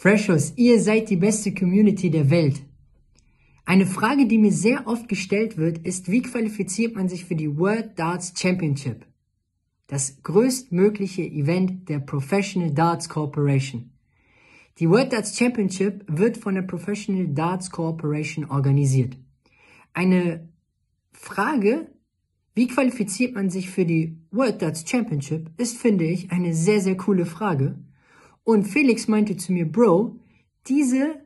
Freshers, ihr seid die beste Community der Welt. Eine Frage, die mir sehr oft gestellt wird, ist, wie qualifiziert man sich für die World Darts Championship? Das größtmögliche Event der Professional Darts Corporation. Die World Darts Championship wird von der Professional Darts Corporation organisiert. Eine Frage, wie qualifiziert man sich für die World Darts Championship, ist, finde ich, eine sehr, sehr coole Frage. Und Felix meinte zu mir, Bro, diese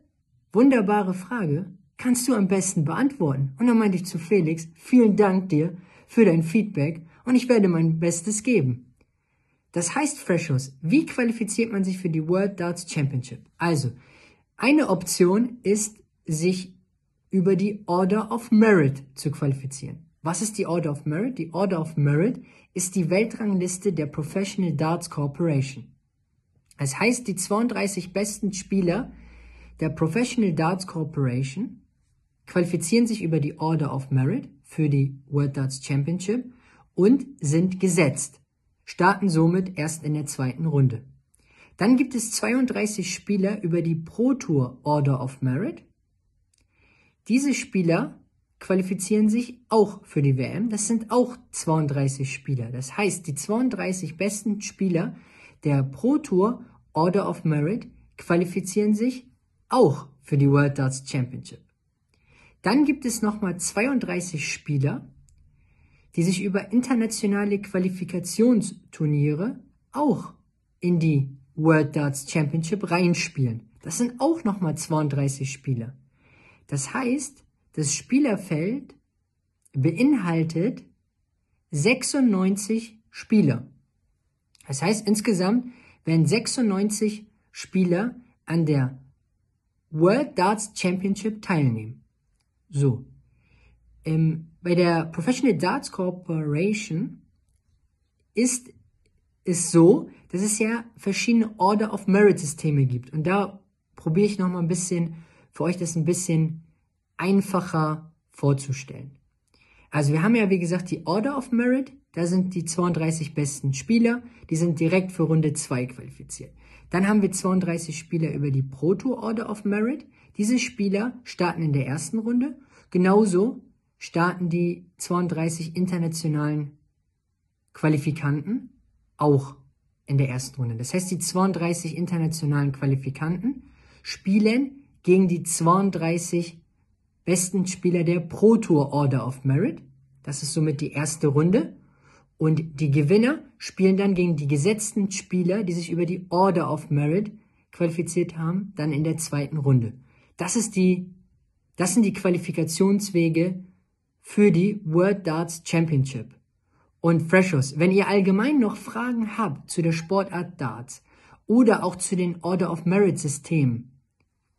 wunderbare Frage kannst du am besten beantworten. Und dann meinte ich zu Felix, vielen Dank dir für dein Feedback und ich werde mein Bestes geben. Das heißt, Freshos, wie qualifiziert man sich für die World Darts Championship? Also, eine Option ist, sich über die Order of Merit zu qualifizieren. Was ist die Order of Merit? Die Order of Merit ist die Weltrangliste der Professional Darts Corporation. Das heißt, die 32 besten Spieler der Professional Darts Corporation qualifizieren sich über die Order of Merit für die World Darts Championship und sind gesetzt, starten somit erst in der zweiten Runde. Dann gibt es 32 Spieler über die Pro Tour Order of Merit. Diese Spieler qualifizieren sich auch für die WM. Das sind auch 32 Spieler. Das heißt, die 32 besten Spieler der Pro Tour Order of Merit qualifizieren sich auch für die World Darts Championship. Dann gibt es nochmal 32 Spieler, die sich über internationale Qualifikationsturniere auch in die World Darts Championship reinspielen. Das sind auch nochmal 32 Spieler. Das heißt, das Spielerfeld beinhaltet 96 Spieler. Das heißt, insgesamt werden 96 Spieler an der World Darts Championship teilnehmen. So. Ähm, bei der Professional Darts Corporation ist es so, dass es ja verschiedene Order of Merit Systeme gibt. Und da probiere ich nochmal ein bisschen, für euch das ein bisschen einfacher vorzustellen. Also wir haben ja, wie gesagt, die Order of Merit. Da sind die 32 besten Spieler. Die sind direkt für Runde 2 qualifiziert. Dann haben wir 32 Spieler über die Proto Order of Merit. Diese Spieler starten in der ersten Runde. Genauso starten die 32 internationalen Qualifikanten auch in der ersten Runde. Das heißt, die 32 internationalen Qualifikanten spielen gegen die 32 besten Spieler der Pro Tour Order of Merit. Das ist somit die erste Runde. Und die Gewinner spielen dann gegen die gesetzten Spieler, die sich über die Order of Merit qualifiziert haben, dann in der zweiten Runde. Das ist die, das sind die Qualifikationswege für die World Darts Championship. Und Freshers, wenn ihr allgemein noch Fragen habt zu der Sportart Darts oder auch zu den Order of Merit Systemen,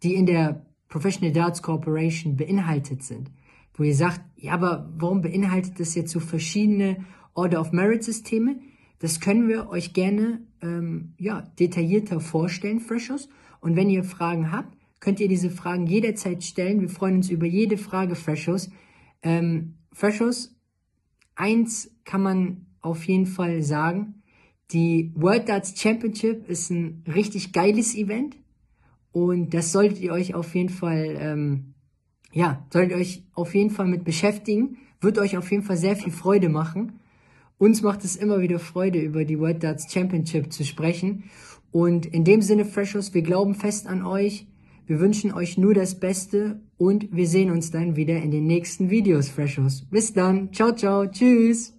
die in der Professional Darts Corporation beinhaltet sind, wo ihr sagt, ja, aber warum beinhaltet das jetzt so verschiedene Order of Merit Systeme? Das können wir euch gerne ähm, ja, detaillierter vorstellen, Freshers. Und wenn ihr Fragen habt, könnt ihr diese Fragen jederzeit stellen. Wir freuen uns über jede Frage, Freshers. Ähm, Freshers, eins kann man auf jeden Fall sagen. Die World Darts Championship ist ein richtig geiles Event. Und das solltet ihr euch auf jeden Fall, ähm, ja, solltet ihr euch auf jeden Fall mit beschäftigen. Wird euch auf jeden Fall sehr viel Freude machen. Uns macht es immer wieder Freude, über die World Darts Championship zu sprechen. Und in dem Sinne, Freshers, wir glauben fest an euch. Wir wünschen euch nur das Beste und wir sehen uns dann wieder in den nächsten Videos, Freshers. Bis dann. Ciao, ciao. Tschüss.